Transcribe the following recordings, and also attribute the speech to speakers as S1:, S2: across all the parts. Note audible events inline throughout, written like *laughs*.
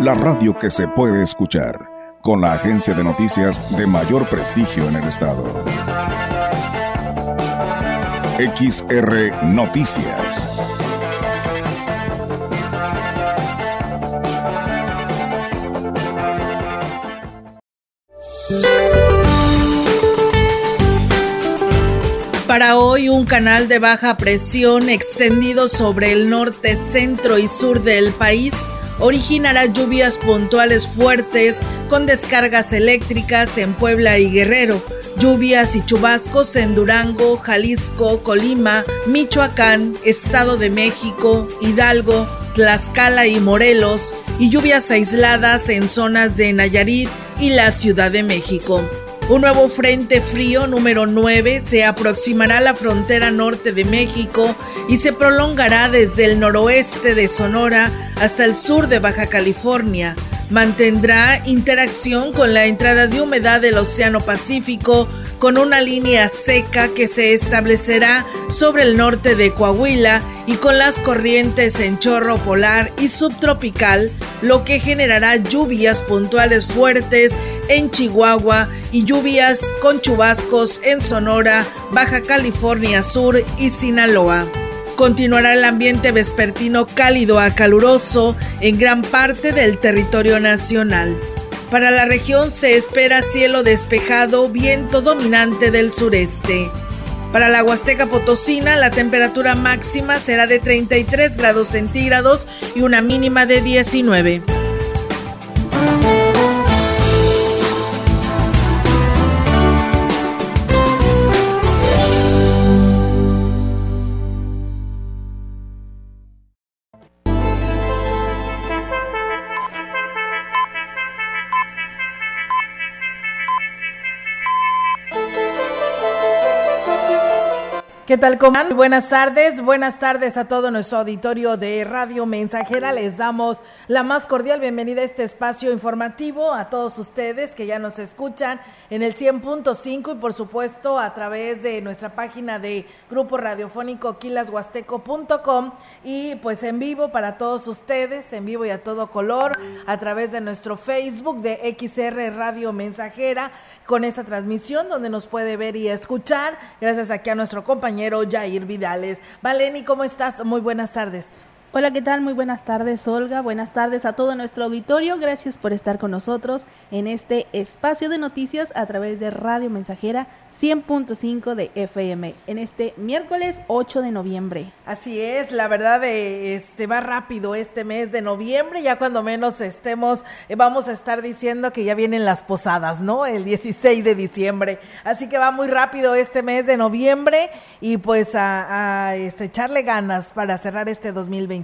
S1: la radio que se puede escuchar, con la agencia de noticias de mayor prestigio en el estado. XR Noticias.
S2: Para hoy, un canal de baja presión extendido sobre el norte, centro y sur del país originará lluvias puntuales fuertes con descargas eléctricas en Puebla y Guerrero, lluvias y chubascos en Durango, Jalisco, Colima, Michoacán, Estado de México, Hidalgo, Tlaxcala y Morelos, y lluvias aisladas en zonas de Nayarit y la Ciudad de México. Un nuevo frente frío número 9 se aproximará a la frontera norte de México y se prolongará desde el noroeste de Sonora hasta el sur de Baja California. Mantendrá interacción con la entrada de humedad del Océano Pacífico con una línea seca que se establecerá sobre el norte de Coahuila y con las corrientes en chorro polar y subtropical, lo que generará lluvias puntuales fuertes en Chihuahua y lluvias con chubascos en Sonora, Baja California Sur y Sinaloa. Continuará el ambiente vespertino cálido a caluroso en gran parte del territorio nacional. Para la región se espera cielo despejado, viento dominante del sureste. Para la Huasteca Potosina, la temperatura máxima será de 33 grados centígrados y una mínima de 19. ¿Qué tal, coman? Buenas tardes, buenas tardes a todo nuestro auditorio de Radio Mensajera. Les damos la más cordial bienvenida a este espacio informativo, a todos ustedes que ya nos escuchan en el 100.5 y por supuesto a través de nuestra página de Grupo Radiofónico quilashuasteco.com y pues en vivo para todos ustedes, en vivo y a todo color, a través de nuestro Facebook de XR Radio Mensajera con esta transmisión donde nos puede ver y escuchar. Gracias aquí a nuestro compañero Jair Vidales. Valeni, ¿cómo estás? Muy buenas tardes.
S3: Hola, ¿qué tal? Muy buenas tardes, Olga. Buenas tardes a todo nuestro auditorio. Gracias por estar con nosotros en este espacio de noticias a través de Radio Mensajera 100.5 de FM en este miércoles 8 de noviembre.
S2: Así es, la verdad eh, este va rápido este mes de noviembre, ya cuando menos estemos eh, vamos a estar diciendo que ya vienen las posadas, ¿no? El 16 de diciembre. Así que va muy rápido este mes de noviembre y pues a, este, echarle ganas para cerrar este 2020.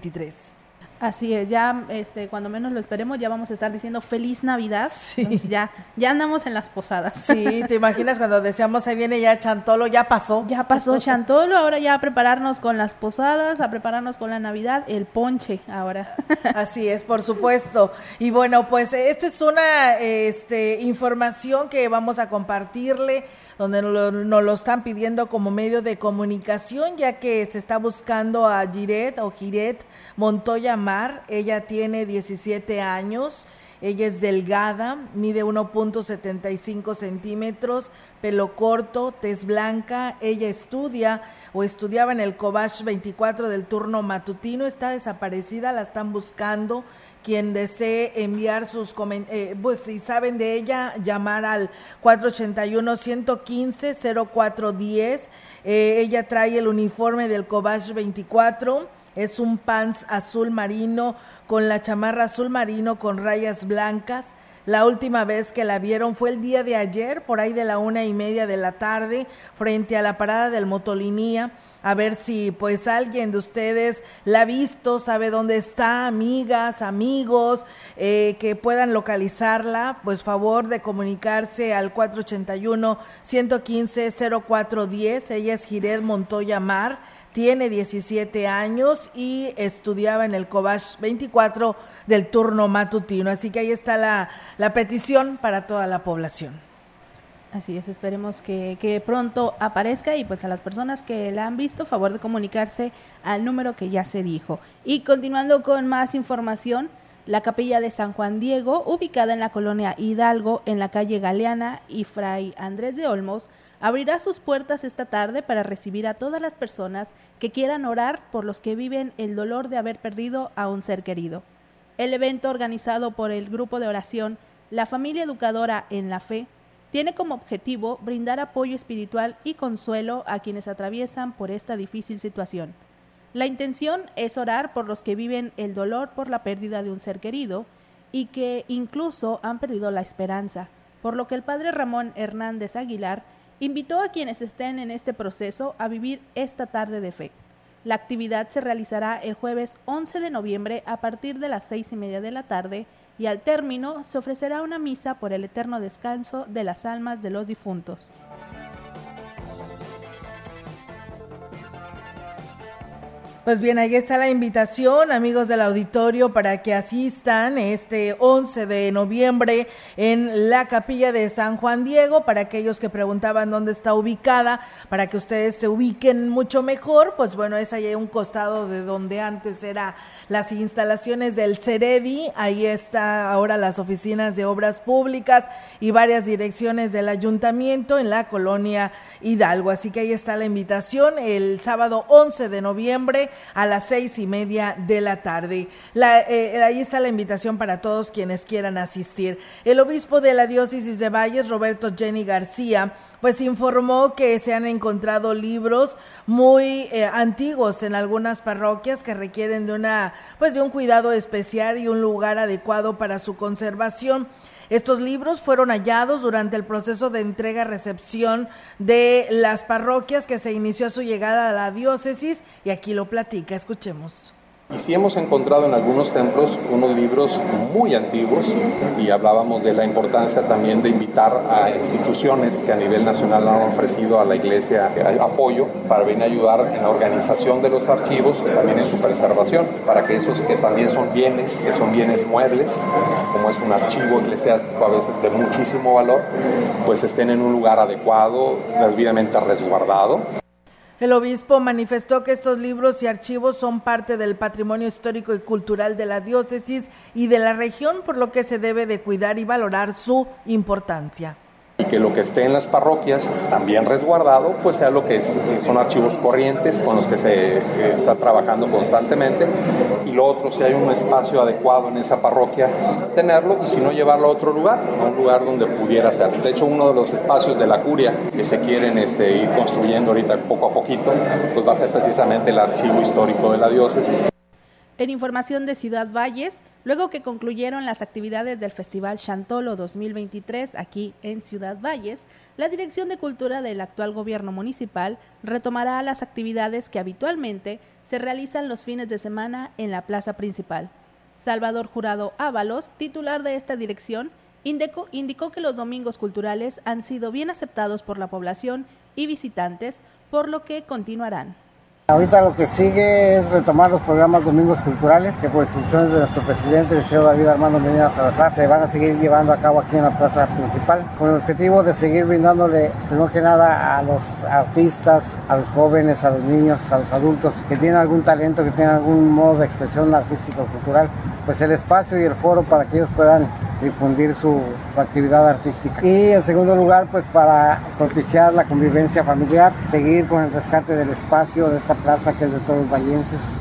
S3: Así es, ya este, cuando menos lo esperemos, ya vamos a estar diciendo feliz Navidad. Sí. ya, ya andamos en las posadas.
S2: Sí, te imaginas cuando decíamos ahí viene ya Chantolo, ya pasó.
S3: Ya pasó Chantolo, ahora ya a prepararnos con las posadas, a prepararnos con la Navidad, el ponche ahora. *laughs*
S2: Así es, por supuesto. Y bueno, pues esta es una este, información que vamos a compartirle donde nos lo, están pidiendo como medio de comunicación, ya que se está buscando a Giret o Giret Montoya Mar. Ella tiene 17 años. Ella es delgada, mide 1.75 centímetros, pelo corto, tez blanca. Ella estudia o estudiaba en el Cobach 24 del turno matutino. Está desaparecida, la están buscando quien desee enviar sus comentarios, eh, pues si saben de ella, llamar al 481-115-0410. Eh, ella trae el uniforme del Cobach 24, es un pants azul marino con la chamarra azul marino con rayas blancas. La última vez que la vieron fue el día de ayer, por ahí de la una y media de la tarde, frente a la parada del Motolinía. A ver si pues alguien de ustedes la ha visto, sabe dónde está, amigas, amigos, eh, que puedan localizarla. Pues favor de comunicarse al 481-115-0410. Ella es Gired Montoya Mar tiene 17 años y estudiaba en el Cobach 24 del turno matutino. Así que ahí está la, la petición para toda la población.
S3: Así es, esperemos que, que, pronto aparezca y pues a las personas que la han visto, favor de comunicarse al número que ya se dijo. Y continuando con más información, la capilla de San Juan Diego, ubicada en la colonia Hidalgo, en la calle Galeana y Fray Andrés de Olmos, abrirá sus puertas esta tarde para recibir a todas las personas que quieran orar por los que viven el dolor de haber perdido a un ser querido. El evento organizado por el grupo de oración La Familia Educadora en la Fe tiene como objetivo brindar apoyo espiritual y consuelo a quienes atraviesan por esta difícil situación. La intención es orar por los que viven el dolor por la pérdida de un ser querido y que incluso han perdido la esperanza, por lo que el padre Ramón Hernández Aguilar invitó a quienes estén en este proceso a vivir esta tarde de fe. La actividad se realizará el jueves 11 de noviembre a partir de las seis y media de la tarde y al término se ofrecerá una misa por el eterno descanso de las almas de los difuntos.
S2: Pues bien, ahí está la invitación, amigos del auditorio, para que asistan este 11 de noviembre en la capilla de San Juan Diego, para aquellos que preguntaban dónde está ubicada, para que ustedes se ubiquen mucho mejor, pues bueno, es ahí un costado de donde antes era las instalaciones del Ceredi, ahí está ahora las oficinas de obras públicas y varias direcciones del ayuntamiento en la colonia Hidalgo. Así que ahí está la invitación el sábado 11 de noviembre a las seis y media de la tarde. Eh, ahí está la invitación para todos quienes quieran asistir. El obispo de la diócesis de Valles, Roberto Jenny García, pues informó que se han encontrado libros muy eh, antiguos en algunas parroquias que requieren de una pues de un cuidado especial y un lugar adecuado para su conservación. Estos libros fueron hallados durante el proceso de entrega-recepción de las parroquias que se inició a su llegada a la diócesis y aquí lo platica, escuchemos.
S4: Y sí hemos encontrado en algunos templos unos libros muy antiguos y hablábamos de la importancia también de invitar a instituciones que a nivel nacional han ofrecido a la iglesia apoyo para venir a ayudar en la organización de los archivos y también en su preservación, para que esos que también son bienes, que son bienes muebles, como es un archivo eclesiástico a veces de muchísimo valor, pues estén en un lugar adecuado, debidamente resguardado.
S2: El obispo manifestó que estos libros y archivos son parte del patrimonio histórico y cultural de la diócesis y de la región, por lo que se debe de cuidar y valorar su importancia
S4: y que lo que esté en las parroquias también resguardado pues sea lo que son archivos corrientes con los que se eh, está trabajando constantemente. Y lo otro si hay un espacio adecuado en esa parroquia tenerlo y si no llevarlo a otro lugar a un lugar donde pudiera ser. De hecho uno de los espacios de la curia que se quieren este, ir construyendo ahorita poco a poquito pues va a ser precisamente el archivo histórico de la diócesis
S3: en información de Ciudad Valles, luego que concluyeron las actividades del Festival Chantolo 2023 aquí en Ciudad Valles, la Dirección de Cultura del actual gobierno municipal retomará las actividades que habitualmente se realizan los fines de semana en la plaza principal. Salvador Jurado Ábalos, titular de esta dirección, indicó, indicó que los domingos culturales han sido bien aceptados por la población y visitantes, por lo que continuarán.
S5: Ahorita lo que sigue es retomar los programas Domingos Culturales que por instrucciones de nuestro presidente, el señor David Armando Medina Salazar, se van a seguir llevando a cabo aquí en la plaza principal con el objetivo de seguir brindándole, primero que nada, a los artistas, a los jóvenes, a los niños, a los adultos que tienen algún talento, que tienen algún modo de expresión artística o cultural, pues el espacio y el foro para que ellos puedan difundir su, actividad artística. Y en segundo lugar, pues para propiciar la convivencia familiar, seguir con el rescate del espacio de esta plaza que es de todos los vallenses.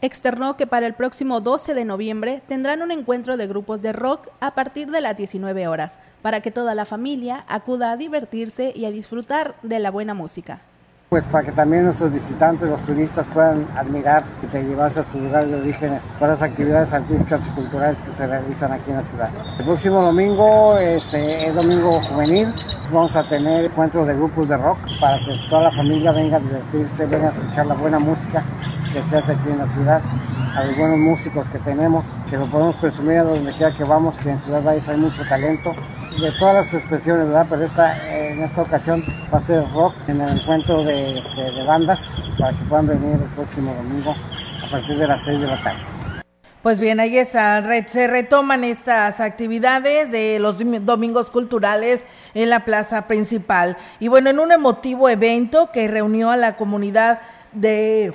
S3: Externó que para el próximo 12 de noviembre tendrán un encuentro de grupos de rock a partir de las 19 horas, para que toda la familia acuda a divertirse y a disfrutar de la buena música.
S5: Pues para que también nuestros visitantes, los turistas puedan admirar y te llevarse a sus lugares de orígenes para las actividades artísticas y culturales que se realizan aquí en la ciudad. El próximo domingo este, es domingo juvenil, vamos a tener encuentros de grupos de rock para que toda la familia venga a divertirse, venga a escuchar la buena música que se hace aquí en la ciudad a los buenos músicos que tenemos, que lo podemos presumir a donde quiera que vamos, que en Ciudad Valles hay mucho talento, de todas las expresiones, ¿verdad? Pero esta, en esta ocasión va a ser rock en el encuentro de, de, de bandas para que puedan venir el próximo domingo a partir de las 6 de la tarde.
S2: Pues bien, ahí está, se retoman estas actividades de los domingos culturales en la plaza principal. Y bueno, en un emotivo evento que reunió a la comunidad de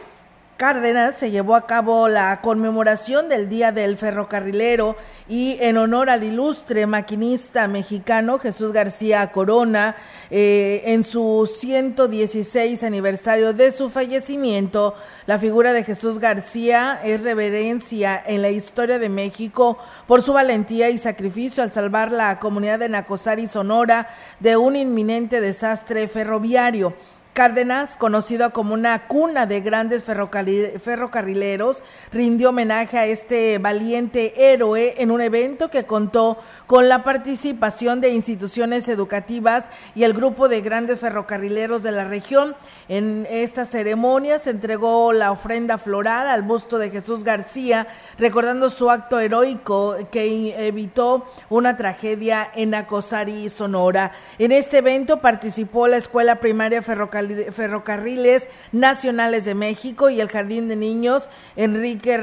S2: Cárdenas se llevó a cabo la conmemoración del Día del Ferrocarrilero y en honor al ilustre maquinista mexicano Jesús García Corona, eh, en su 116 aniversario de su fallecimiento, la figura de Jesús García es reverencia en la historia de México por su valentía y sacrificio al salvar la comunidad de Nacosari, Sonora, de un inminente desastre ferroviario. Cárdenas, conocido como una cuna de grandes ferrocarrileros, rindió homenaje a este valiente héroe en un evento que contó con la participación de instituciones educativas y el grupo de grandes ferrocarrileros de la región. En esta ceremonia se entregó la ofrenda floral al busto de Jesús García, recordando su acto heroico que evitó una tragedia en Acosari, Sonora. En este evento participó la Escuela Primaria Ferrocarriles Nacionales de México y el Jardín de Niños Enrique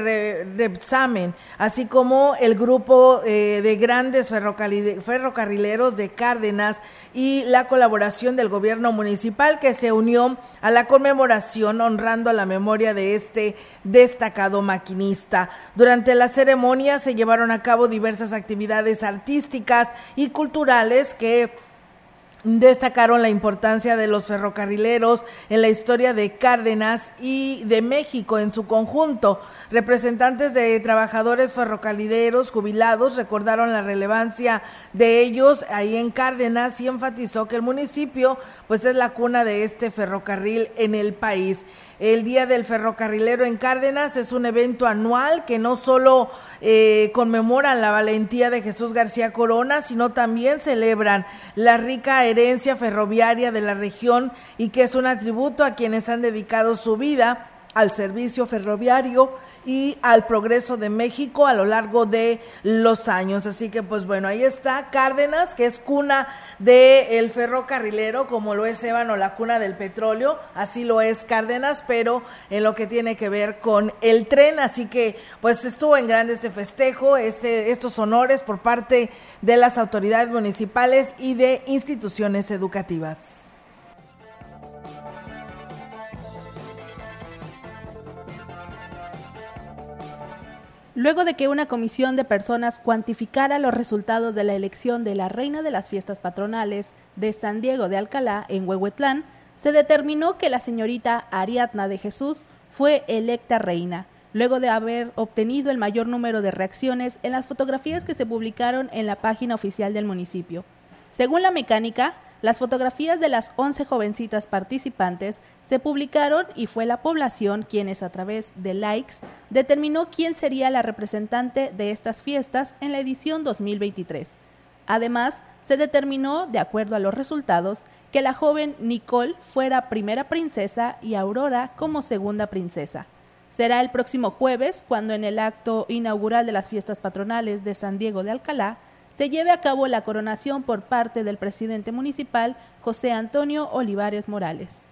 S2: Repsamen, así como el grupo eh, de grandes ferrocarrileros de Cárdenas y la colaboración del gobierno municipal que se unió a la conmemoración honrando la memoria de este destacado maquinista. Durante la ceremonia se llevaron a cabo diversas actividades artísticas y culturales que destacaron la importancia de los ferrocarrileros en la historia de Cárdenas y de México en su conjunto. Representantes de trabajadores ferrocarrileros jubilados recordaron la relevancia de ellos ahí en Cárdenas y enfatizó que el municipio pues es la cuna de este ferrocarril en el país. El Día del Ferrocarrilero en Cárdenas es un evento anual que no solo eh, conmemoran la valentía de Jesús García Corona, sino también celebran la rica herencia ferroviaria de la región y que es un atributo a quienes han dedicado su vida al servicio ferroviario y al progreso de México a lo largo de los años. Así que pues bueno, ahí está Cárdenas, que es cuna del ferrocarrilero, como lo es Ébano, la cuna del petróleo, así lo es Cárdenas, pero en lo que tiene que ver con el tren, así que pues estuvo en grande este festejo, este, estos honores por parte de las autoridades municipales y de instituciones educativas.
S3: Luego de que una comisión de personas cuantificara los resultados de la elección de la reina de las fiestas patronales de San Diego de Alcalá en Huehuetlán, se determinó que la señorita Ariadna de Jesús fue electa reina, luego de haber obtenido el mayor número de reacciones en las fotografías que se publicaron en la página oficial del municipio. Según la mecánica, las fotografías de las 11 jovencitas participantes se publicaron y fue la población quienes a través de likes determinó quién sería la representante de estas fiestas en la edición 2023. Además, se determinó, de acuerdo a los resultados, que la joven Nicole fuera primera princesa y Aurora como segunda princesa. Será el próximo jueves cuando en el acto inaugural de las fiestas patronales de San Diego de Alcalá se lleve a cabo la coronación por parte del presidente municipal José Antonio Olivares Morales.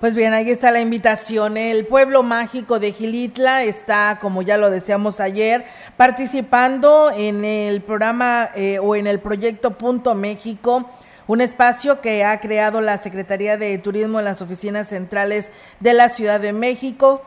S2: Pues bien, ahí está la invitación. El pueblo mágico de Gilitla está, como ya lo deseamos ayer, participando en el programa eh, o en el proyecto Punto México, un espacio que ha creado la Secretaría de Turismo en las oficinas centrales de la Ciudad de México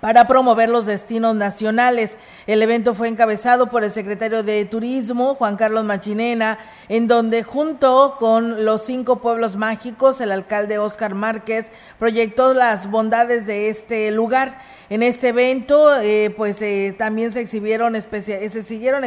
S2: para promover los destinos nacionales. El evento fue encabezado por el secretario de Turismo, Juan Carlos Machinena, en donde junto con los cinco pueblos mágicos, el alcalde Oscar Márquez proyectó las bondades de este lugar. En este evento, eh, pues eh, también se exhibieron, se siguieron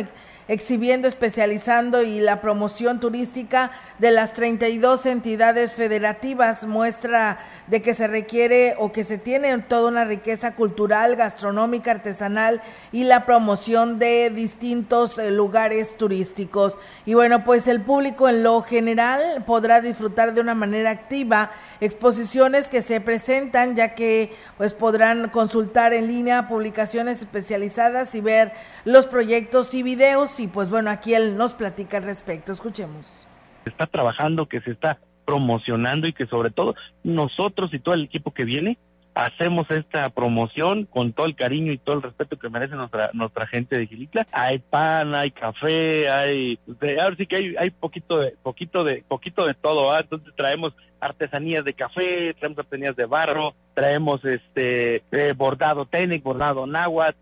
S2: exhibiendo, especializando y la promoción turística de las 32 entidades federativas, muestra de que se requiere o que se tiene toda una riqueza cultural, gastronómica, artesanal y la promoción de distintos eh, lugares turísticos. Y bueno, pues el público en lo general podrá disfrutar de una manera activa exposiciones que se presentan ya que pues podrán consultar en línea publicaciones especializadas y ver los proyectos y videos y pues bueno, aquí él nos platica al respecto. Escuchemos.
S6: Está trabajando, que se está promocionando y que sobre todo nosotros y todo el equipo que viene hacemos esta promoción con todo el cariño y todo el respeto que merece nuestra nuestra gente de Gilitla. Hay pan, hay café, hay ahora sí que hay, hay poquito de poquito de poquito de todo, ¿ah? entonces traemos artesanías de café, traemos artesanías de barro, traemos este eh, bordado técnico, bordado náhuatl,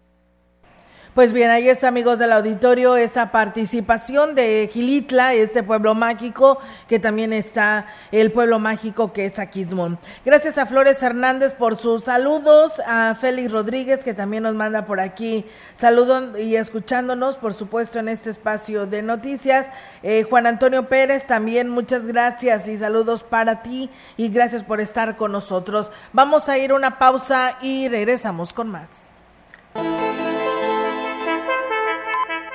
S2: pues bien, ahí está, amigos del auditorio, esta participación de Gilitla, este pueblo mágico, que también está el pueblo mágico que es Aquismón. Gracias a Flores Hernández por sus saludos, a Félix Rodríguez, que también nos manda por aquí saludos y escuchándonos, por supuesto, en este espacio de noticias. Eh, Juan Antonio Pérez, también muchas gracias y saludos para ti y gracias por estar con nosotros. Vamos a ir una pausa y regresamos con más.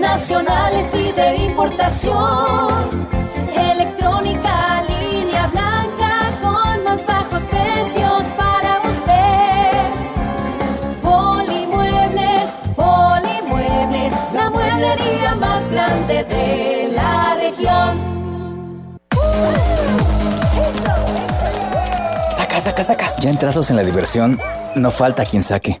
S7: nacionales y de importación. Electrónica, línea blanca con más bajos precios para usted. Folimuebles, Folimuebles, la mueblería más grande de la región.
S8: Saca, saca, saca. Ya entrados en la diversión no falta quien saque.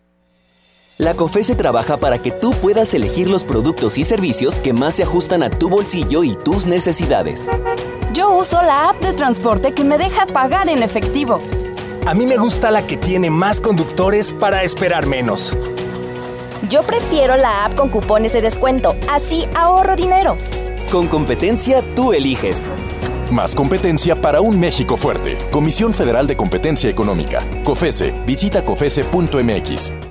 S9: La COFESE trabaja para que tú puedas elegir los productos y servicios que más se ajustan a tu bolsillo y tus necesidades.
S10: Yo uso la app de transporte que me deja pagar en efectivo.
S11: A mí me gusta la que tiene más conductores para esperar menos.
S12: Yo prefiero la app con cupones de descuento, así ahorro dinero.
S9: Con competencia tú eliges.
S13: Más competencia para un México fuerte. Comisión Federal de Competencia Económica. COFESE. Visita COFESE.mx.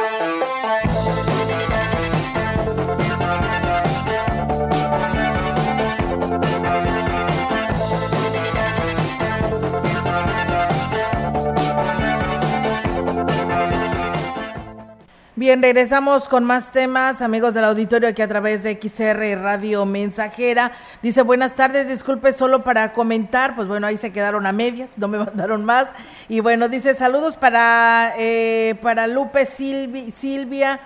S2: Regresamos con más temas, amigos del auditorio, aquí a través de XR Radio Mensajera. Dice, buenas tardes, disculpe solo para comentar, pues bueno, ahí se quedaron a medias, no me *laughs* mandaron más. Y bueno, dice, saludos para, eh, para Lupe Silvia.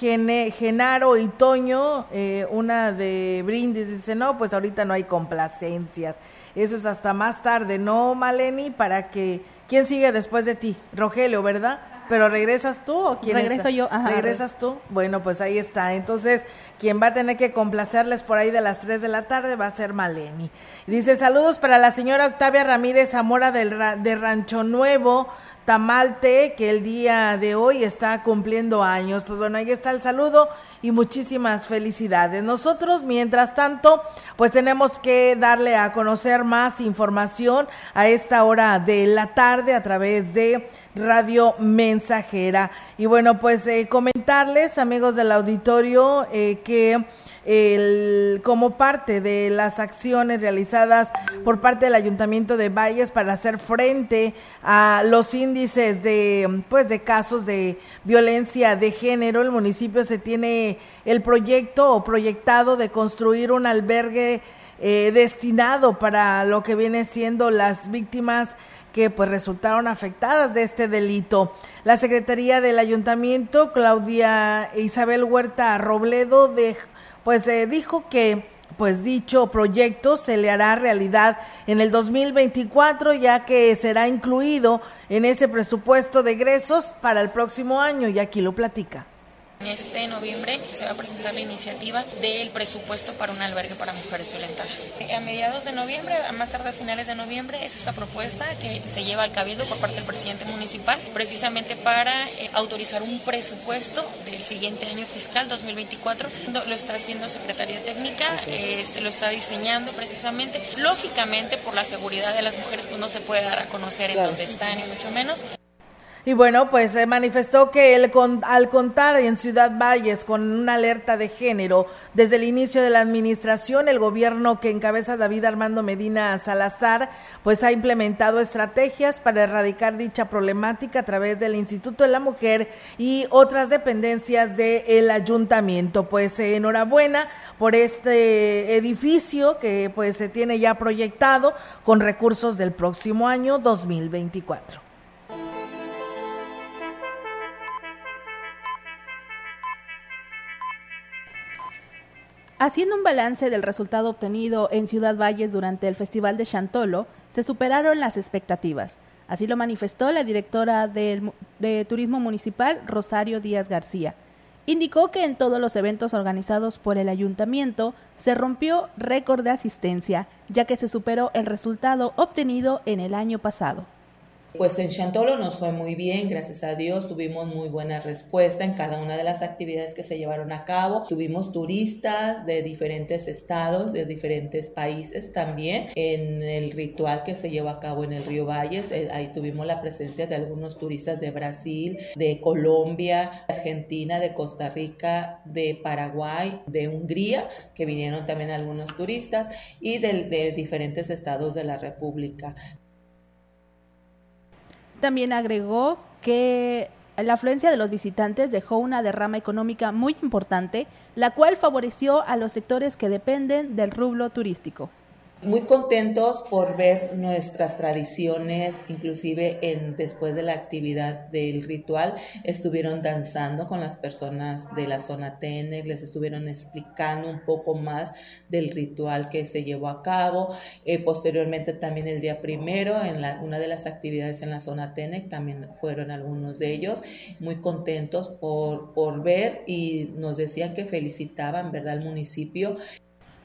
S2: Genaro y Toño, eh, una de Brindis, dice, no, pues ahorita no hay complacencias. Eso es hasta más tarde, ¿no, Maleni? Para que, ¿quién sigue después de ti? Rogelio, ¿verdad? Pero regresas tú o quién
S3: Regreso yo, ajá.
S2: ¿Regresas tú? Bueno, pues ahí está. Entonces, quien va a tener que complacerles por ahí de las 3 de la tarde va a ser Maleni. Dice, saludos para la señora Octavia Ramírez Zamora del, de Rancho Nuevo, Tamalte, que el día de hoy está cumpliendo años. Pues bueno, ahí está el saludo y muchísimas felicidades. Nosotros, mientras tanto, pues tenemos que darle a conocer más información a esta hora de la tarde a través de Radio Mensajera. Y bueno, pues eh, comentarles, amigos del auditorio, eh, que el, como parte de las acciones realizadas por parte del Ayuntamiento de Valles para hacer frente a los índices de pues de casos de violencia de género, el municipio se tiene el proyecto o proyectado de construir un albergue eh, destinado para lo que viene siendo las víctimas que pues resultaron afectadas de este delito. La Secretaría del Ayuntamiento, Claudia Isabel Huerta Robledo, de, pues eh, dijo que pues dicho proyecto se le hará realidad en el 2024 ya que será incluido en ese presupuesto de egresos para el próximo año y aquí lo platica.
S14: Este noviembre se va a presentar la iniciativa del presupuesto para un albergue para mujeres violentadas. A mediados de noviembre, a más tarde a finales de noviembre, es esta propuesta que se lleva al cabildo por parte del presidente municipal, precisamente para eh, autorizar un presupuesto del siguiente año fiscal 2024. Lo está haciendo Secretaría Técnica, este, lo está diseñando precisamente. Lógicamente, por la seguridad de las mujeres, pues no se puede dar a conocer en dónde están, ni mucho menos.
S2: Y bueno, pues se manifestó que el, al contar en Ciudad Valles con una alerta de género desde el inicio de la administración, el gobierno que encabeza David Armando Medina Salazar, pues ha implementado estrategias para erradicar dicha problemática a través del Instituto de la Mujer y otras dependencias del ayuntamiento. Pues eh, enhorabuena por este edificio que pues se tiene ya proyectado con recursos del próximo año 2024.
S3: Haciendo un balance del resultado obtenido en Ciudad Valles durante el Festival de Chantolo, se superaron las expectativas. Así lo manifestó la directora de, Turismo Municipal, Rosario Díaz García. Indicó que en todos los eventos organizados por el ayuntamiento se rompió récord de asistencia, ya que se superó el resultado obtenido en el año pasado.
S15: Pues en Chantolo nos fue muy bien, gracias a Dios, tuvimos muy buena respuesta en cada una de las actividades que se llevaron a cabo. Tuvimos turistas de diferentes estados, de diferentes países también. En el ritual que se llevó a cabo en el Río Valles, eh, ahí tuvimos la presencia de algunos turistas de Brasil, de Colombia, Argentina, de Costa Rica, de Paraguay, de Hungría, que vinieron también algunos turistas y de, de diferentes estados de la República.
S3: También agregó que la afluencia de los visitantes dejó una derrama económica muy importante, la cual favoreció a los sectores que dependen del rublo turístico.
S15: Muy contentos por ver nuestras tradiciones, inclusive en, después de la actividad del ritual, estuvieron danzando con las personas de la zona Tenec, les estuvieron explicando un poco más del ritual que se llevó a cabo. Eh, posteriormente también el día primero, en la, una de las actividades en la zona Tenec, también fueron algunos de ellos muy contentos por, por ver y nos decían que felicitaban, ¿verdad?, al municipio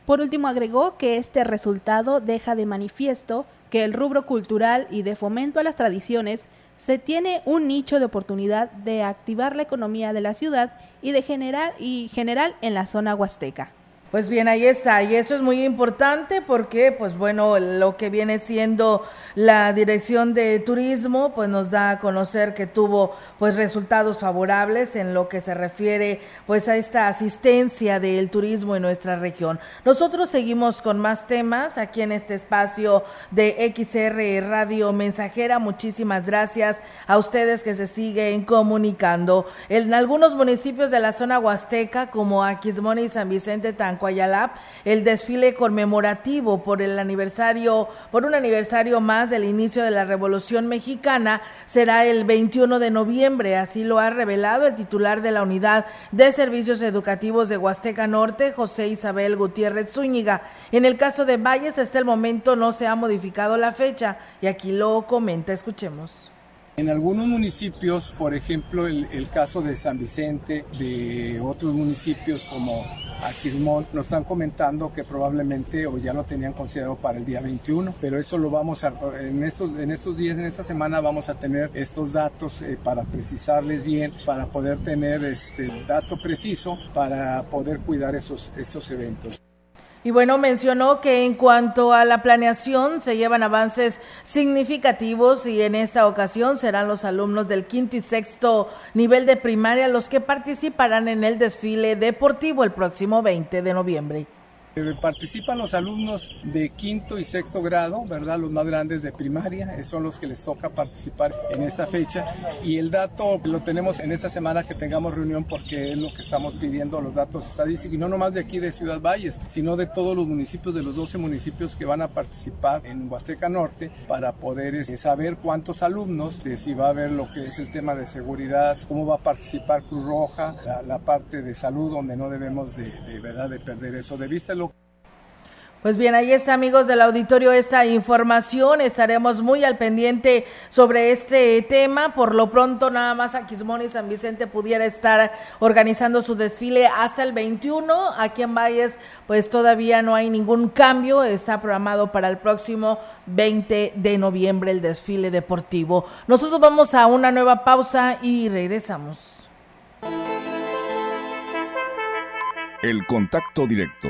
S3: por último, agregó que este resultado deja de manifiesto que el rubro cultural y de fomento a las tradiciones se tiene un nicho de oportunidad de activar la economía de la ciudad y de generar y general en la zona huasteca.
S2: Pues bien, ahí está, y eso es muy importante porque, pues bueno, lo que viene siendo la Dirección de Turismo, pues nos da a conocer que tuvo pues resultados favorables en lo que se refiere pues a esta asistencia del turismo en nuestra región. Nosotros seguimos con más temas aquí en este espacio de XR Radio Mensajera. Muchísimas gracias a ustedes que se siguen comunicando. En algunos municipios de la zona huasteca, como Aquismón y San Vicente Tan El desfile conmemorativo por el aniversario, por un aniversario más del inicio de la Revolución Mexicana será el 21 de noviembre, así lo ha revelado el titular de la Unidad de Servicios Educativos de Huasteca Norte, José Isabel Gutiérrez Zúñiga. En el caso de Valles, hasta el momento no se ha modificado la fecha y aquí lo comenta, escuchemos.
S16: En algunos municipios, por ejemplo, el, caso de San Vicente, de otros municipios como Aquismón, nos están comentando que probablemente o ya lo tenían considerado para el día 21, pero eso lo vamos a, en estos, en estos días, en esta semana vamos a tener estos datos eh, para precisarles bien, para poder tener este dato preciso, para poder cuidar esos, esos eventos.
S2: Y bueno, mencionó que en cuanto a la planeación se llevan avances significativos y en esta ocasión serán los alumnos del quinto y sexto nivel de primaria los que participarán en el desfile deportivo el próximo 20 de noviembre.
S16: Eh, participan los alumnos de quinto y sexto grado, ¿verdad? Los más grandes de primaria, son los que les toca participar en esta fecha. Y el dato lo tenemos en esta semana que tengamos reunión porque es lo que estamos pidiendo, los datos estadísticos, y no nomás de aquí de Ciudad Valles, sino de todos los municipios, de los 12 municipios que van a participar en Huasteca Norte para poder este, saber cuántos alumnos, de si va a haber lo que es el tema de seguridad, cómo va a participar Cruz Roja, la, parte de salud, donde no debemos de, de, verdad de perder eso de vista. Lo
S2: pues bien, ahí está, amigos del auditorio, esta información. Estaremos muy al pendiente sobre este tema. Por lo pronto, nada más Aquismón y San Vicente pudiera estar organizando su desfile hasta el 21. Aquí en Valles, pues todavía no hay ningún cambio. Está programado para el próximo 20 de noviembre el desfile deportivo. Nosotros vamos a una nueva pausa y regresamos.
S1: El contacto directo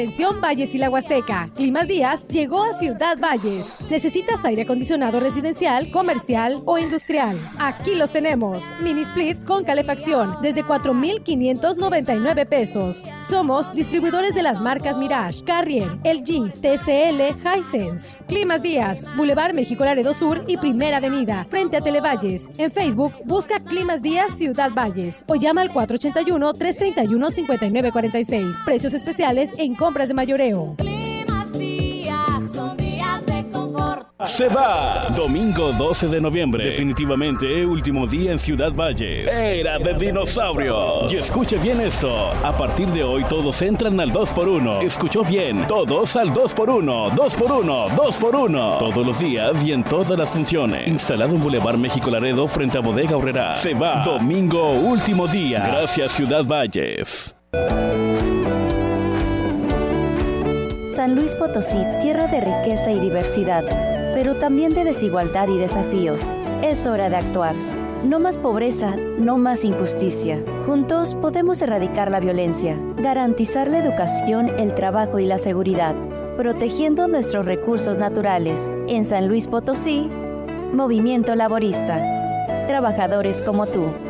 S17: Atención Valles y la Huasteca. Climas Díaz llegó a Ciudad Valles. ¿Necesitas aire acondicionado residencial, comercial o industrial? Aquí los tenemos. Mini split con calefacción desde 4,599 pesos. Somos distribuidores de las marcas Mirage, Carrier, LG, TCL, Hisense. Climas Díaz, Boulevard México Laredo Sur y Primera Avenida, frente a Televalles. En Facebook, busca Climas Díaz Ciudad Valles o llama al 481-331-5946. Precios especiales en compras de mayoreo.
S18: Se va. Domingo 12 de noviembre. Definitivamente último día en Ciudad Valles. Era de dinosaurios. Y escuche bien esto. A partir de hoy todos entran al 2x1. Escuchó bien. Todos al 2x1. 2x1. 2x1. Todos los días y en todas las funciones. Instalado en Boulevard México Laredo frente a Bodega Horrera. Se va. Domingo último día. Gracias Ciudad Valles.
S19: San Luis Potosí, tierra de riqueza y diversidad, pero también de desigualdad y desafíos. Es hora de actuar. No más pobreza, no más injusticia. Juntos podemos erradicar la violencia, garantizar la educación, el trabajo y la seguridad, protegiendo nuestros recursos naturales. En San Luis Potosí, Movimiento Laborista. Trabajadores como tú.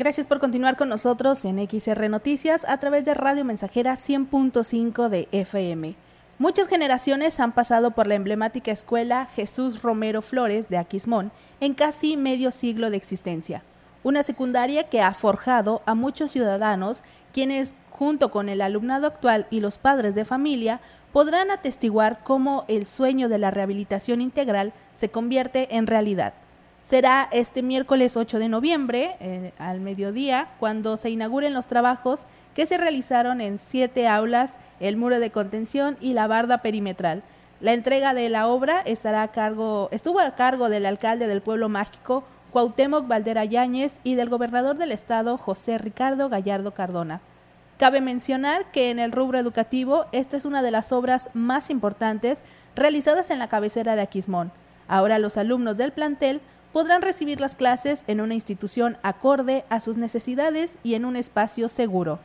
S3: Gracias por continuar con nosotros en XR Noticias a través de Radio Mensajera 100.5 de FM. Muchas generaciones han pasado por la emblemática escuela Jesús Romero Flores de Aquismón en casi medio siglo de existencia. Una secundaria que ha forjado a muchos ciudadanos quienes, junto con el alumnado actual y los padres de familia, podrán atestiguar cómo el sueño de la rehabilitación integral se convierte en realidad será este miércoles 8 de noviembre eh, al mediodía cuando se inauguren los trabajos que se realizaron en siete aulas, el muro de contención y la barda perimetral. La entrega de la obra estará a cargo, estuvo a cargo del alcalde del pueblo mágico, Cuauhtémoc Valdera Yáñez, y del gobernador del estado, José Ricardo Gallardo Cardona. Cabe mencionar que en el rubro educativo, esta es una de las obras más importantes realizadas en la cabecera de Aquismón. Ahora los alumnos del plantel podrán recibir las clases en una institución acorde a sus necesidades y en un espacio seguro.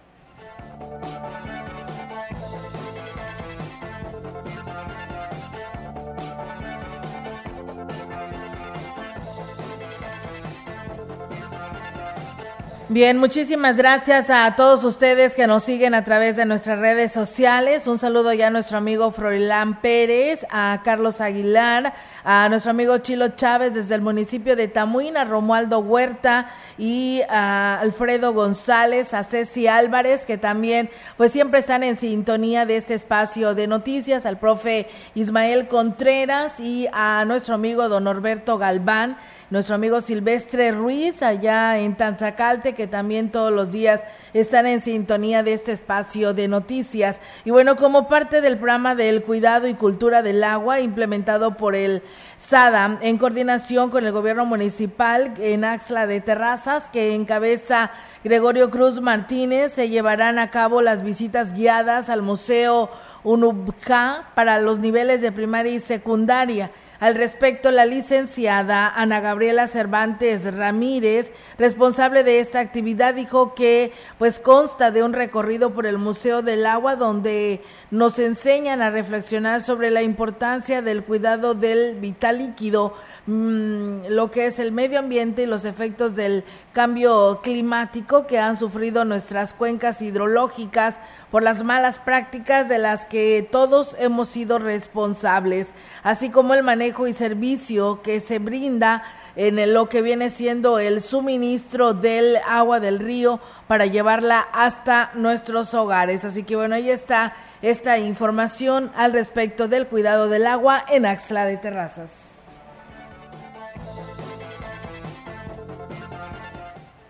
S2: Bien, muchísimas gracias a todos ustedes que nos siguen a través de nuestras redes sociales. Un saludo ya a nuestro amigo Froilán Pérez, a Carlos Aguilar, a nuestro amigo Chilo Chávez desde el municipio de Tamuín, a Romualdo Huerta y a Alfredo González, a Ceci Álvarez, que también pues siempre están en sintonía de este espacio de noticias, al profe Ismael Contreras y a nuestro amigo don Norberto Galván nuestro amigo Silvestre Ruiz allá en Tanzacalte, que también todos los días están en sintonía de este espacio de noticias. Y bueno, como parte del programa del cuidado y cultura del agua implementado por el SADA en coordinación con el gobierno municipal en Axla de Terrazas, que encabeza Gregorio Cruz Martínez, se llevarán a cabo las visitas guiadas al Museo UNUBJA para los niveles de primaria y secundaria. Al respecto, la licenciada Ana Gabriela Cervantes Ramírez, responsable de esta actividad, dijo que pues consta de un recorrido por el Museo del Agua donde nos enseñan a reflexionar sobre la importancia del cuidado del vital líquido Mm, lo que es el medio ambiente y los efectos del cambio climático que han sufrido nuestras cuencas hidrológicas por las malas prácticas de las que todos hemos sido responsables, así como el manejo y servicio que se brinda en lo que viene siendo el suministro del agua del río para llevarla hasta nuestros hogares. Así que bueno, ahí está esta información al respecto del cuidado del agua en Axla de Terrazas.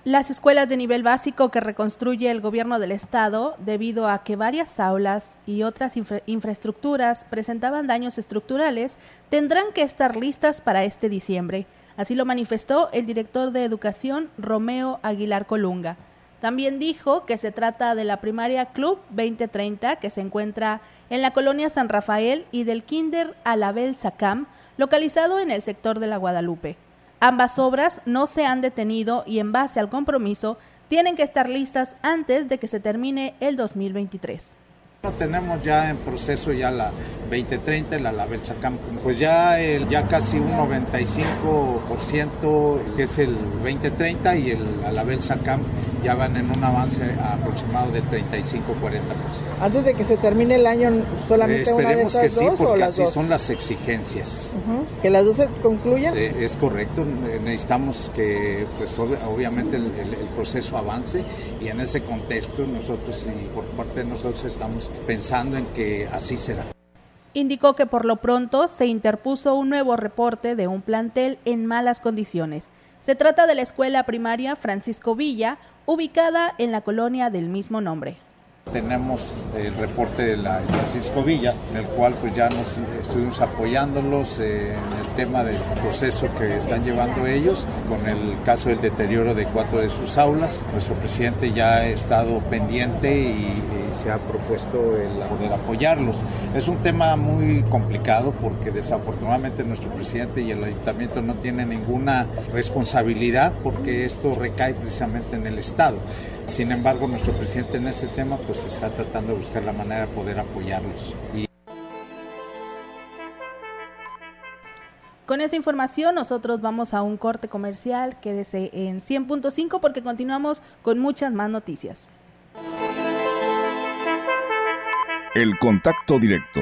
S3: Las escuelas de nivel básico que reconstruye el gobierno del estado, debido a que varias aulas y otras infraestructuras presentaban daños estructurales, tendrán que estar listas para este diciembre. Así lo manifestó el director de Educación, Romeo Aguilar Colunga. También dijo que se trata de la primaria Club 2030 que se encuentra en la colonia San Rafael y del Kinder Alabel Sacam, localizado en el sector de la Guadalupe. Ambas obras no se han detenido y en base al compromiso tienen que estar listas antes de que se termine el 2023.
S20: Tenemos ya en proceso ya la 2030, la Label Sacam, pues ya, el, ya casi un 95% que es el 2030 y el Label Sacam ya van en un avance aproximado del 35-40%.
S2: Antes de que se termine el año, solamente una de esas
S20: que sí,
S2: porque
S20: así son las exigencias.
S2: Que las dos se concluyan.
S20: Eh, es correcto, necesitamos que, pues obviamente el, proceso avance y en ese contexto nosotros y por parte de nosotros estamos pensando en que así será.
S3: Indicó que por lo pronto se interpuso un nuevo reporte de un plantel en malas condiciones. Se trata de la escuela primaria Francisco Villa, ubicada en la colonia del mismo nombre.
S20: Tenemos el reporte de la Francisco Villa, en el cual pues ya nos estuvimos apoyándolos en el tema del proceso que están llevando ellos, con el caso del deterioro de cuatro de sus aulas. Nuestro presidente ya ha estado pendiente y, se ha propuesto el poder apoyarlos. Es un tema muy complicado porque desafortunadamente nuestro presidente y el ayuntamiento no tienen ninguna responsabilidad porque esto recae precisamente en el Estado. Sin embargo, nuestro presidente en ese tema pues está tratando de buscar la manera de poder apoyarlos.
S3: Con esa información nosotros vamos a un corte comercial, quédese en 100.5 porque continuamos con muchas más noticias.
S1: El contacto directo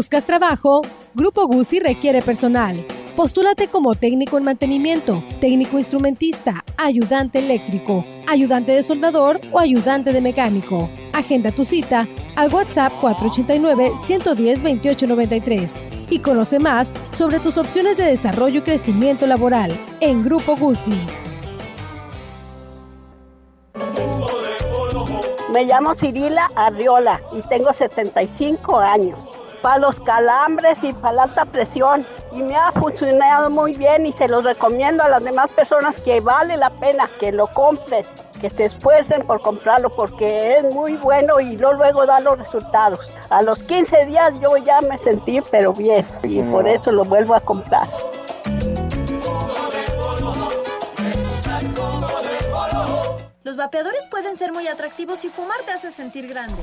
S17: ¿Buscas trabajo? Grupo Guzzi requiere personal. Postúlate como técnico en mantenimiento, técnico instrumentista, ayudante eléctrico, ayudante de soldador o ayudante de mecánico. Agenda tu cita al WhatsApp 489-110-2893 y conoce más sobre tus opciones de desarrollo y crecimiento laboral en Grupo Guzzi.
S21: Me llamo Cirila Arriola y tengo 75 años para los calambres y para la alta presión. Y me ha funcionado muy bien y se los recomiendo a las demás personas que vale la pena que lo compren, que se esfuercen por comprarlo porque es muy bueno y luego da los resultados. A los 15 días yo ya me sentí pero bien y por eso lo vuelvo a comprar.
S22: Los vapeadores pueden ser muy atractivos y fumar te hace sentir grande.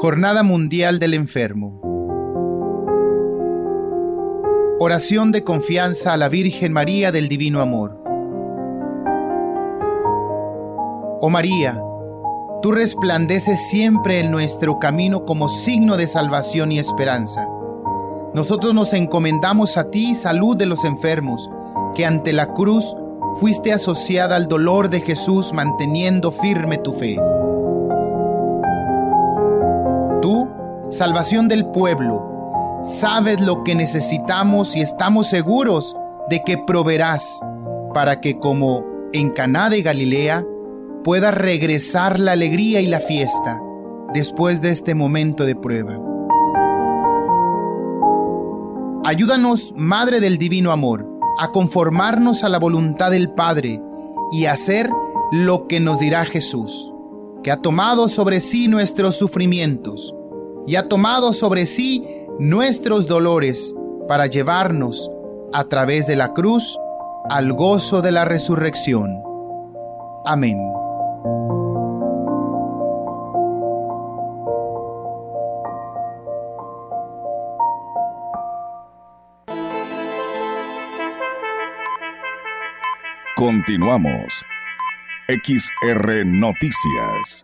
S23: Jornada Mundial del Enfermo. Oración de confianza a la Virgen María del Divino Amor. Oh María, tú resplandeces siempre en nuestro camino como signo de salvación y esperanza. Nosotros nos encomendamos a ti, salud de los enfermos, que ante la cruz fuiste asociada al dolor de Jesús manteniendo firme tu fe. Salvación del pueblo, sabes lo que necesitamos y estamos seguros de que proveerás para que como en Caná de Galilea pueda regresar la alegría y la fiesta después de este momento de prueba. Ayúdanos, Madre del Divino Amor, a conformarnos a la voluntad del Padre y hacer lo que nos dirá Jesús, que ha tomado sobre sí nuestros sufrimientos y ha tomado sobre sí nuestros dolores para llevarnos a través de la cruz al gozo de la resurrección. Amén.
S1: Continuamos. XR Noticias.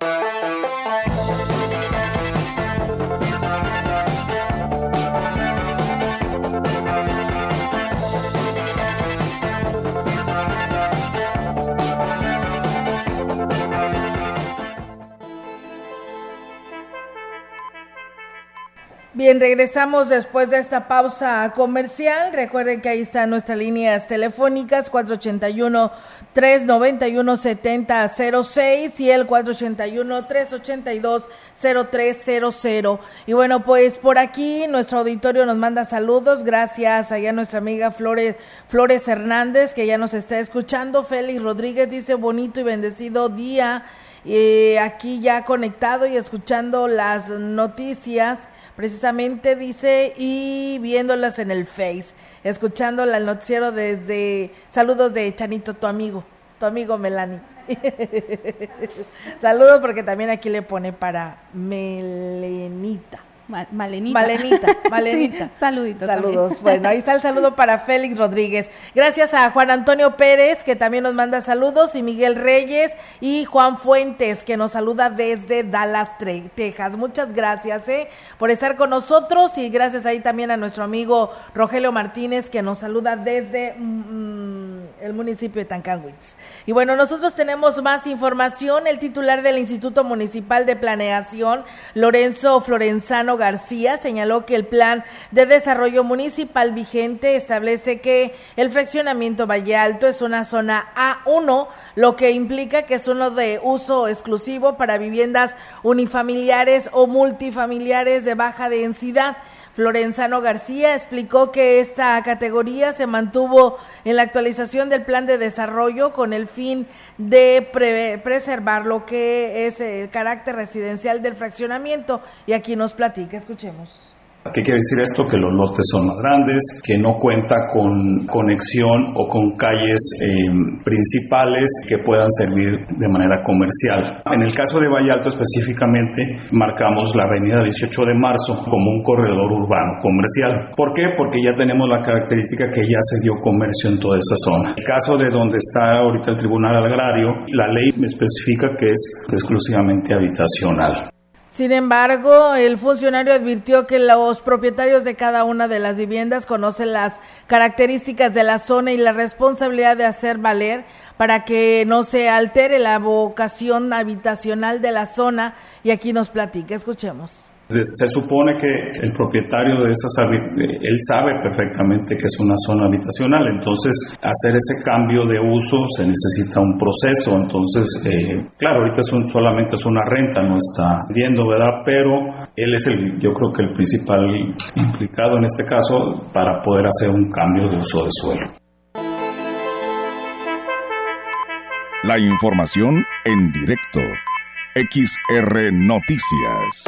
S2: Bien, regresamos después de esta pausa comercial. Recuerden que ahí están nuestras líneas telefónicas 481-391-7006 y el 481-382-0300. Y bueno, pues por aquí nuestro auditorio nos manda saludos. Gracias allá a nuestra amiga Flores, Flores Hernández que ya nos está escuchando. Félix Rodríguez dice bonito y bendecido día. Eh, aquí ya conectado y escuchando las noticias precisamente dice, y viéndolas en el Face, escuchando el noticiero desde, saludos de Chanito, tu amigo, tu amigo Melanie. *laughs* saludos porque también aquí le pone para Melenita.
S3: Malenita.
S2: Malenita, *laughs* Malenita.
S3: saluditos.
S2: Saludos. Bueno, ahí está el saludo para Félix Rodríguez. Gracias a Juan Antonio Pérez, que también nos manda saludos, y Miguel Reyes y Juan Fuentes, que nos saluda desde Dallas, Texas. Muchas gracias eh, por estar con nosotros y gracias ahí también a nuestro amigo Rogelio Martínez, que nos saluda desde mm, el municipio de Tancanwitz. Y bueno, nosotros tenemos más información. El titular del Instituto Municipal de Planeación, Lorenzo Florenzano García señaló que el plan de desarrollo municipal vigente establece que el fraccionamiento Valle Alto es una zona A1, lo que implica que es uno de uso exclusivo para viviendas unifamiliares o multifamiliares de baja densidad. Florenzano García explicó que esta categoría se mantuvo en la actualización del plan de desarrollo con el fin de preservar lo que es el carácter residencial del fraccionamiento. Y aquí nos platica, escuchemos.
S24: ¿Qué quiere decir esto? Que los lotes son más grandes, que no cuenta con conexión o con calles eh, principales que puedan servir de manera comercial. En el caso de Valle Alto específicamente, marcamos la avenida 18 de marzo como un corredor urbano comercial. ¿Por qué? Porque ya tenemos la característica que ya se dio comercio en toda esa zona. El caso de donde está ahorita el Tribunal Agrario, la ley especifica que es exclusivamente habitacional.
S2: Sin embargo, el funcionario advirtió que los propietarios de cada una de las viviendas conocen las características de la zona y la responsabilidad de hacer valer para que no se altere la vocación habitacional de la zona. Y aquí nos platica, escuchemos.
S24: Se supone que el propietario de esas, él sabe perfectamente que es una zona habitacional, entonces hacer ese cambio de uso se necesita un proceso, entonces, eh, claro, ahorita es solamente es una renta, no está viendo, ¿verdad? Pero él es el, yo creo que el principal implicado en este caso para poder hacer un cambio de uso de suelo.
S1: La información en directo. XR Noticias.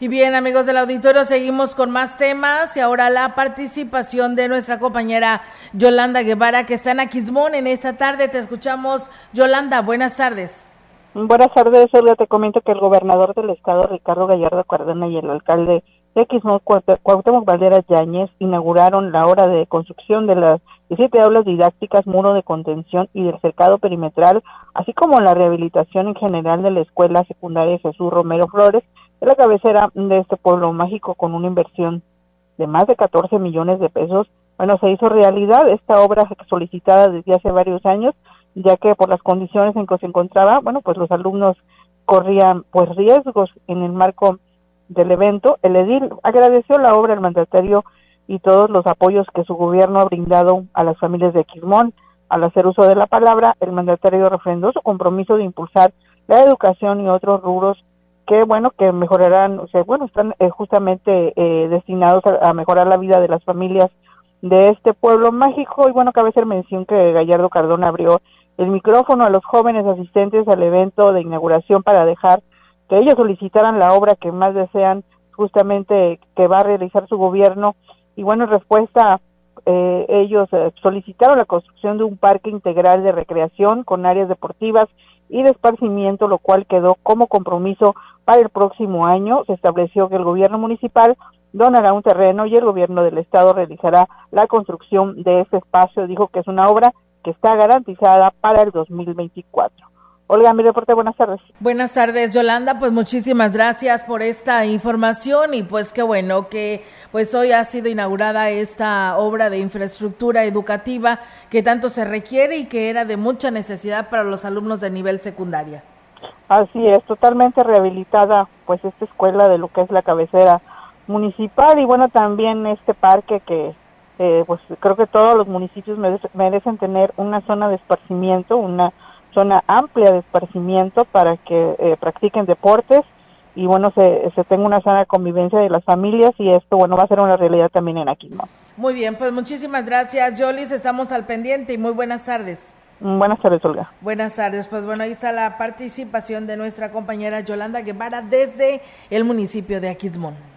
S2: Y bien, amigos del auditorio, seguimos con más temas y ahora la participación de nuestra compañera Yolanda Guevara, que está en Aquismón en esta tarde. Te escuchamos, Yolanda. Buenas tardes.
S25: Buenas tardes, Olga. Te comento que el gobernador del estado, Ricardo Gallardo Cardona, y el alcalde de Aquismón, Cuauhtémoc Valderas Yáñez, inauguraron la obra de construcción de las 17 aulas didácticas, muro de contención y del cercado perimetral, así como la rehabilitación en general de la Escuela Secundaria Jesús Romero Flores, de la cabecera de este pueblo mágico con una inversión de más de 14 millones de pesos. Bueno, se hizo realidad esta obra solicitada desde hace varios años ya que por las condiciones en que se encontraba, bueno, pues los alumnos corrían pues riesgos en el marco del evento. El edil agradeció la obra al mandatario y todos los apoyos que su gobierno ha brindado a las familias de Quismón. Al hacer uso de la palabra, el mandatario refrendó su compromiso de impulsar la educación y otros rubros que, bueno, que mejorarán, o sea, bueno, están eh, justamente eh, destinados a, mejorar la vida de las familias de este pueblo mágico. Y bueno, cabe hacer mención que Gallardo Cardona abrió el micrófono a los jóvenes asistentes al evento de inauguración para dejar que ellos solicitaran la obra que más desean justamente que va a realizar su gobierno y bueno en respuesta eh, ellos eh, solicitaron la construcción de un parque integral de recreación con áreas deportivas y de esparcimiento, lo cual quedó como compromiso para el próximo año. Se estableció que el gobierno municipal donará un terreno y el gobierno del estado realizará la construcción de ese espacio. Dijo que es una obra que está garantizada para el 2024. Olga, mi reporte, buenas tardes.
S2: Buenas tardes, Yolanda, pues muchísimas gracias por esta información y pues qué bueno que pues hoy ha sido inaugurada esta obra de infraestructura educativa que tanto se requiere y que era de mucha necesidad para los alumnos de nivel secundaria.
S25: Así es, totalmente rehabilitada pues esta escuela de lo que es la cabecera municipal y bueno también este parque que eh, pues creo que todos los municipios merecen tener una zona de esparcimiento, una zona amplia de esparcimiento para que eh, practiquen deportes y bueno, se, se tenga una sana convivencia de las familias y esto, bueno, va a ser una realidad también en Aquismón.
S2: Muy bien, pues muchísimas gracias, Jolis, estamos al pendiente y muy buenas tardes.
S25: Mm, buenas tardes, Olga.
S2: Buenas tardes. Pues bueno, ahí está la participación de nuestra compañera Yolanda Guevara desde el municipio de Aquismón.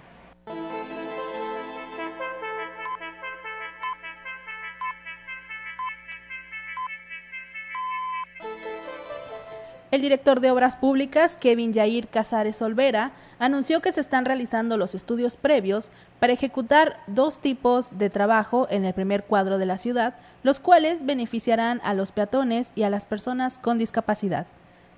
S3: El director de Obras Públicas, Kevin Yair Casares Olvera, anunció que se están realizando los estudios previos para ejecutar dos tipos de trabajo en el primer cuadro de la ciudad, los cuales beneficiarán a los peatones y a las personas con discapacidad.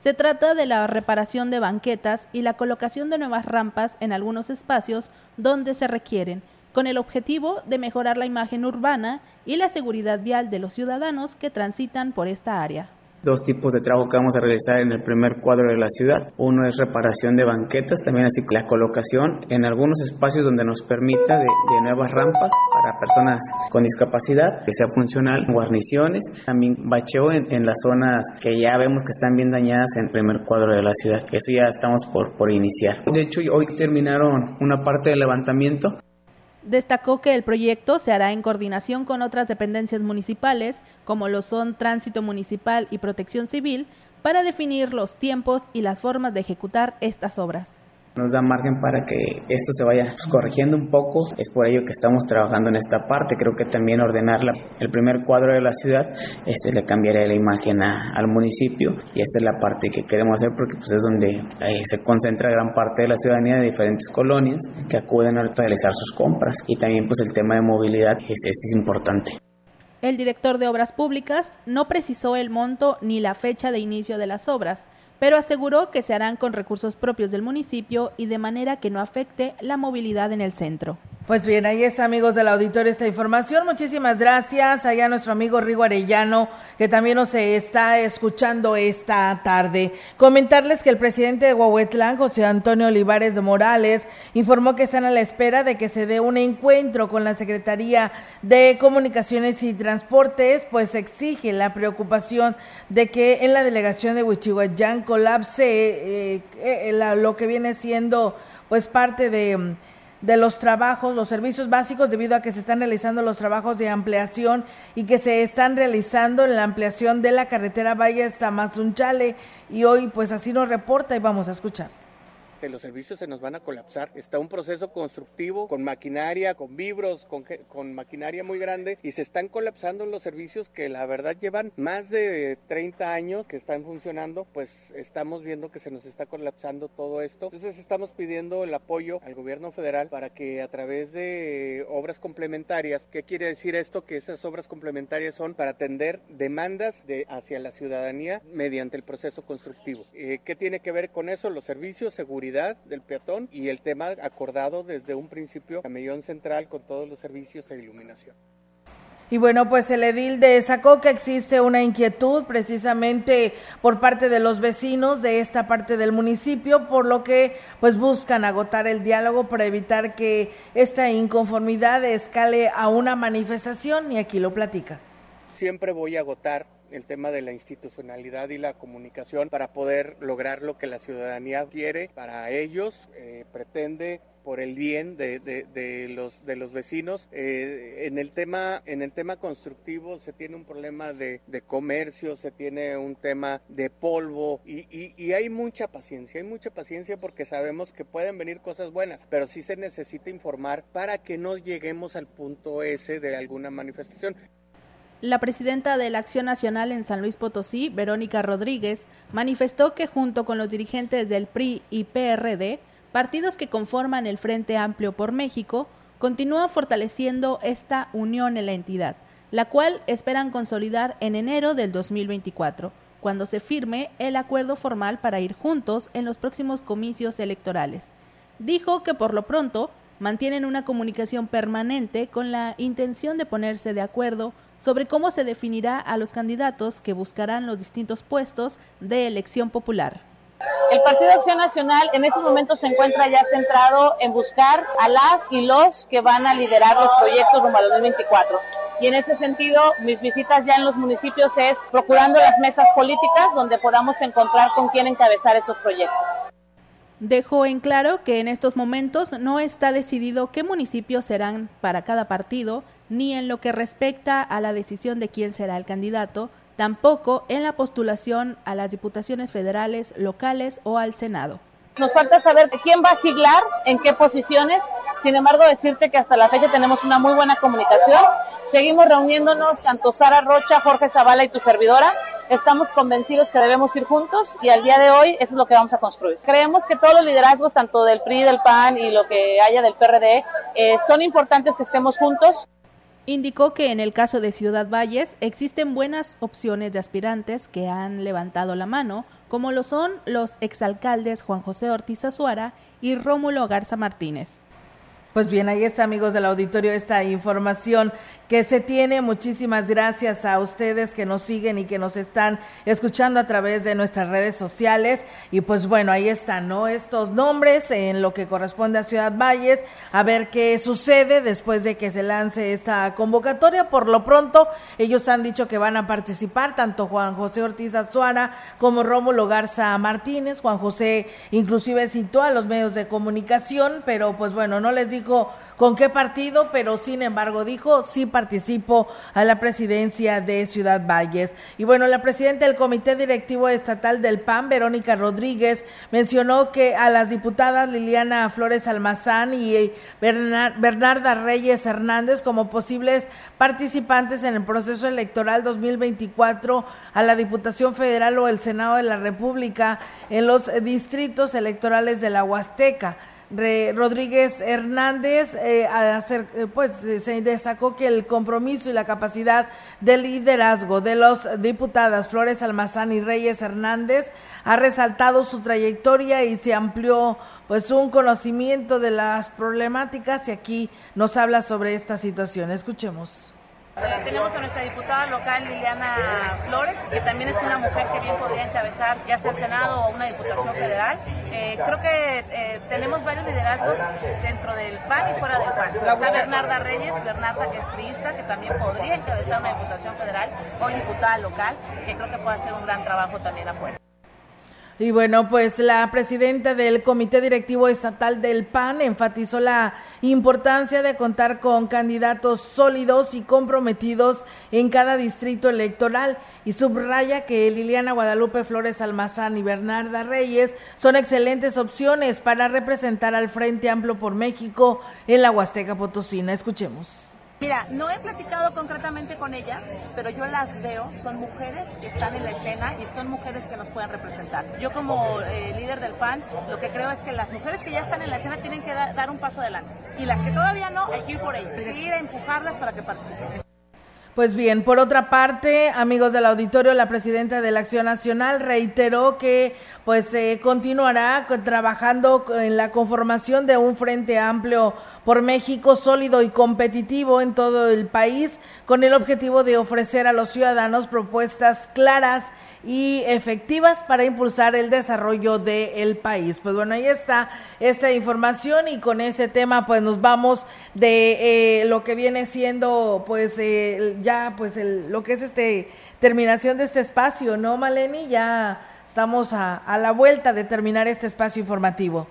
S3: Se trata de la reparación de banquetas y la colocación de nuevas rampas en algunos espacios donde se requieren, con el objetivo de mejorar la imagen urbana y la seguridad vial de los ciudadanos que transitan por esta área
S26: dos tipos de trabajo que vamos a realizar en el primer cuadro de la ciudad. Uno es reparación de banquetas, también así la colocación en algunos espacios donde nos permita de, nuevas rampas para personas con discapacidad, que sea funcional, guarniciones, también bacheo en, las zonas que ya vemos que están bien dañadas en el primer cuadro de la ciudad. Eso ya estamos por, por iniciar. De hecho, hoy terminaron una parte del levantamiento
S3: Destacó que el proyecto se hará en coordinación con otras dependencias municipales, como lo son Tránsito Municipal y Protección Civil, para definir los tiempos y las formas de ejecutar estas obras
S26: nos da margen para que esto se vaya pues, corrigiendo un poco. Es por ello que estamos trabajando en esta parte. Creo que también ordenar el primer cuadro de la ciudad este le cambiaría la imagen al municipio y esta es la parte que queremos hacer porque pues, es donde eh, se concentra gran parte de la ciudadanía de diferentes colonias que acuden a realizar sus compras y también pues el tema de movilidad es, es importante.
S3: El director de Obras Públicas no precisó el monto ni la fecha de inicio de las obras, pero aseguró que se harán con recursos propios del municipio y de manera que no afecte la movilidad en el centro.
S2: Pues bien, ahí está, amigos del auditorio, esta información. Muchísimas gracias. Allá nuestro amigo Rigo Arellano, que también nos está escuchando esta tarde. Comentarles que el presidente de Huahuetlán, José Antonio Olivares Morales, informó que están a la espera de que se dé un encuentro con la Secretaría de Comunicaciones y Transportes, pues exige la preocupación de que en la delegación de Huichihuayán colapse eh, eh, lo que viene siendo pues parte de de los trabajos, los servicios básicos, debido a que se están realizando los trabajos de ampliación y que se están realizando en la ampliación de la carretera Valle hasta Mazunchale. Y hoy, pues así nos reporta y vamos a escuchar.
S27: Que los servicios se nos van a colapsar. Está un proceso constructivo con maquinaria, con vibros, con, maquinaria muy grande y se están colapsando los servicios que la verdad llevan más de 30 años que están funcionando, pues estamos viendo que se nos está colapsando todo esto. Entonces estamos pidiendo el apoyo al gobierno federal para que a través de obras complementarias, ¿qué quiere decir esto? Que esas obras complementarias son para atender demandas de, hacia la ciudadanía mediante el proceso constructivo. Eh, ¿Qué tiene que ver con eso? Los servicios, seguridad del peatón y el tema acordado desde un principio, camellón central con todos los servicios e iluminación.
S2: Y bueno, pues el edil sacó que existe una inquietud precisamente por parte de los vecinos de esta parte del municipio, por lo que pues buscan agotar el diálogo para evitar que esta inconformidad escale a una manifestación y aquí lo platica.
S27: Siempre voy a agotar el tema de la institucionalidad y la comunicación para poder lograr lo que la ciudadanía quiere para ellos, eh, pretende por el bien de, de, los, de los vecinos. Eh, en, el tema, en el tema constructivo se tiene un problema de, comercio, se tiene un tema de polvo y, y, hay mucha paciencia, hay mucha paciencia porque sabemos que pueden venir cosas buenas, pero sí se necesita informar para que no lleguemos al punto ese de alguna manifestación.
S3: La presidenta de la Acción Nacional en San Luis Potosí, Verónica Rodríguez, manifestó que junto con los dirigentes del PRI y PRD, partidos que conforman el Frente Amplio por México, continúan fortaleciendo esta unión en la entidad, la cual esperan consolidar en enero del 2024, cuando se firme el acuerdo formal para ir juntos en los próximos comicios electorales. Dijo que por lo pronto mantienen una comunicación permanente con la intención de ponerse de acuerdo sobre cómo se definirá a los candidatos que buscarán los distintos puestos de elección popular.
S28: El Partido Acción Nacional en estos momentos se encuentra ya centrado en buscar a las y los que van a liderar los proyectos rumbo al 2024. Y en ese sentido, mis visitas ya en los municipios es procurando las mesas políticas donde podamos encontrar con quién encabezar esos proyectos.
S3: Dejó en claro que en estos momentos no está decidido qué municipios serán para cada partido, ni en lo que respecta a la decisión de quién será el candidato, tampoco en la postulación a las diputaciones federales, locales o al Senado.
S28: Nos falta saber quién va a siglar, en qué posiciones. Sin embargo, decirte que hasta la fecha tenemos una muy buena comunicación. Seguimos reuniéndonos, tanto Sara Rocha, Jorge Zavala y tu servidora. Estamos convencidos que debemos ir juntos y al día de hoy eso es lo que vamos a construir. Creemos que todos los liderazgos, tanto del PRI, del PAN y lo que haya del PRD, eh, son importantes que estemos juntos.
S3: Indicó que en el caso de Ciudad Valles existen buenas opciones de aspirantes que han levantado la mano, como lo son los exalcaldes Juan José Ortiz Azuara y Rómulo Garza Martínez.
S2: Pues bien, ahí está, amigos del auditorio, esta información que se tiene. Muchísimas gracias a ustedes que nos siguen y que nos están escuchando a través de nuestras redes sociales. Y pues bueno, ahí están, ¿no? Estos nombres en lo que corresponde a Ciudad Valles, a ver qué sucede después de que se lance esta convocatoria. Por lo pronto, ellos han dicho que van a participar, tanto Juan José Ortiz Azuara como Rómulo Garza Martínez. Juan José inclusive citó a los medios de comunicación, pero pues bueno, no les dijo con qué partido, pero sin embargo dijo, sí participo a la presidencia de Ciudad Valles. Y bueno, la presidenta del Comité Directivo Estatal del PAN, Verónica Rodríguez, mencionó que a las diputadas Liliana Flores Almazán y Bernarda Reyes Hernández como posibles participantes en el proceso electoral 2024 a la Diputación Federal o el Senado de la República en los distritos electorales de la Huasteca. Rodríguez Hernández eh, eh, pues eh, se destacó que el compromiso y la capacidad de liderazgo de los diputadas Flores Almazán y Reyes Hernández ha resaltado su trayectoria y se amplió pues un conocimiento de las problemáticas y aquí nos habla sobre esta situación. Escuchemos.
S29: Tenemos a nuestra diputada local Liliana Flores, que también es una mujer que bien podría encabezar ya sea el Senado o una diputación federal. Eh, creo que eh, tenemos varios liderazgos dentro del PAN y fuera del PAN. Está Bernarda Reyes, Bernarda que es priista, que también podría encabezar una diputación federal, hoy diputada local, que creo que puede hacer un gran trabajo también afuera.
S2: Y bueno, pues la presidenta del Comité Directivo Estatal del PAN enfatizó la importancia de contar con candidatos sólidos y comprometidos en cada distrito electoral y subraya que Liliana Guadalupe Flores Almazán y Bernarda Reyes son excelentes opciones para representar al Frente Amplio por México en la Huasteca Potosina. Escuchemos.
S29: Mira, no he platicado concretamente con ellas, pero yo las veo, son mujeres que están en la escena y son mujeres que nos pueden representar. Yo como eh, líder del PAN, lo que creo es que las mujeres que ya están en la escena tienen que dar un paso adelante. Y las que todavía no, hay que ir por ellas, hay que ir a empujarlas para que participen.
S2: Pues bien, por otra parte, amigos del auditorio, la presidenta de la Acción Nacional reiteró que pues se continuará trabajando en la conformación de un frente amplio por México sólido y competitivo en todo el país con el objetivo de ofrecer a los ciudadanos propuestas claras y efectivas para impulsar el desarrollo del país. Pues bueno, ahí está esta información y con ese tema pues nos vamos de eh, lo que viene siendo pues eh, ya pues el, lo que es este terminación de este espacio, ¿no, Maleni? Ya estamos a, a la vuelta de terminar este espacio informativo.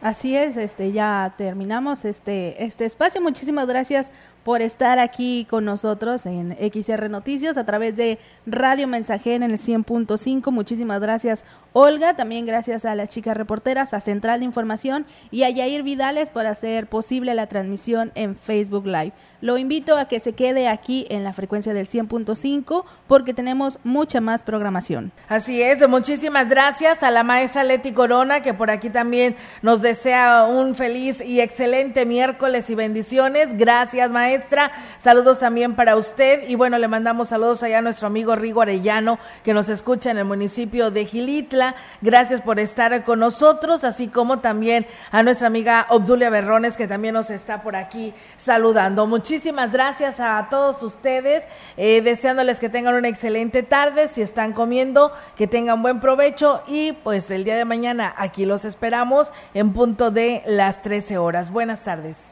S3: Así es, este ya terminamos este este espacio. Muchísimas gracias por estar aquí con nosotros en XR Noticias a través de Radio Mensajera en el 100.5. Muchísimas gracias, Olga. También gracias a las chicas reporteras, a Central de Información y a Yair Vidales por hacer posible la transmisión en Facebook Live. Lo invito a que se quede aquí en la frecuencia del 100.5 porque tenemos mucha más programación.
S2: Así es, muchísimas gracias a la maestra Leti Corona que por aquí también nos desea un feliz y excelente miércoles y bendiciones. Gracias, maestra Saludos también para usted y bueno, le mandamos saludos allá a nuestro amigo Rigo Arellano que nos escucha en el municipio de Gilitla. Gracias por estar con nosotros, así como también a nuestra amiga Obdulia Berrones que también nos está por aquí saludando. Muchísimas gracias a todos ustedes, eh, deseándoles que tengan una excelente tarde, si están comiendo, que tengan buen provecho y pues el día de mañana aquí los esperamos en punto de las 13 horas. Buenas tardes.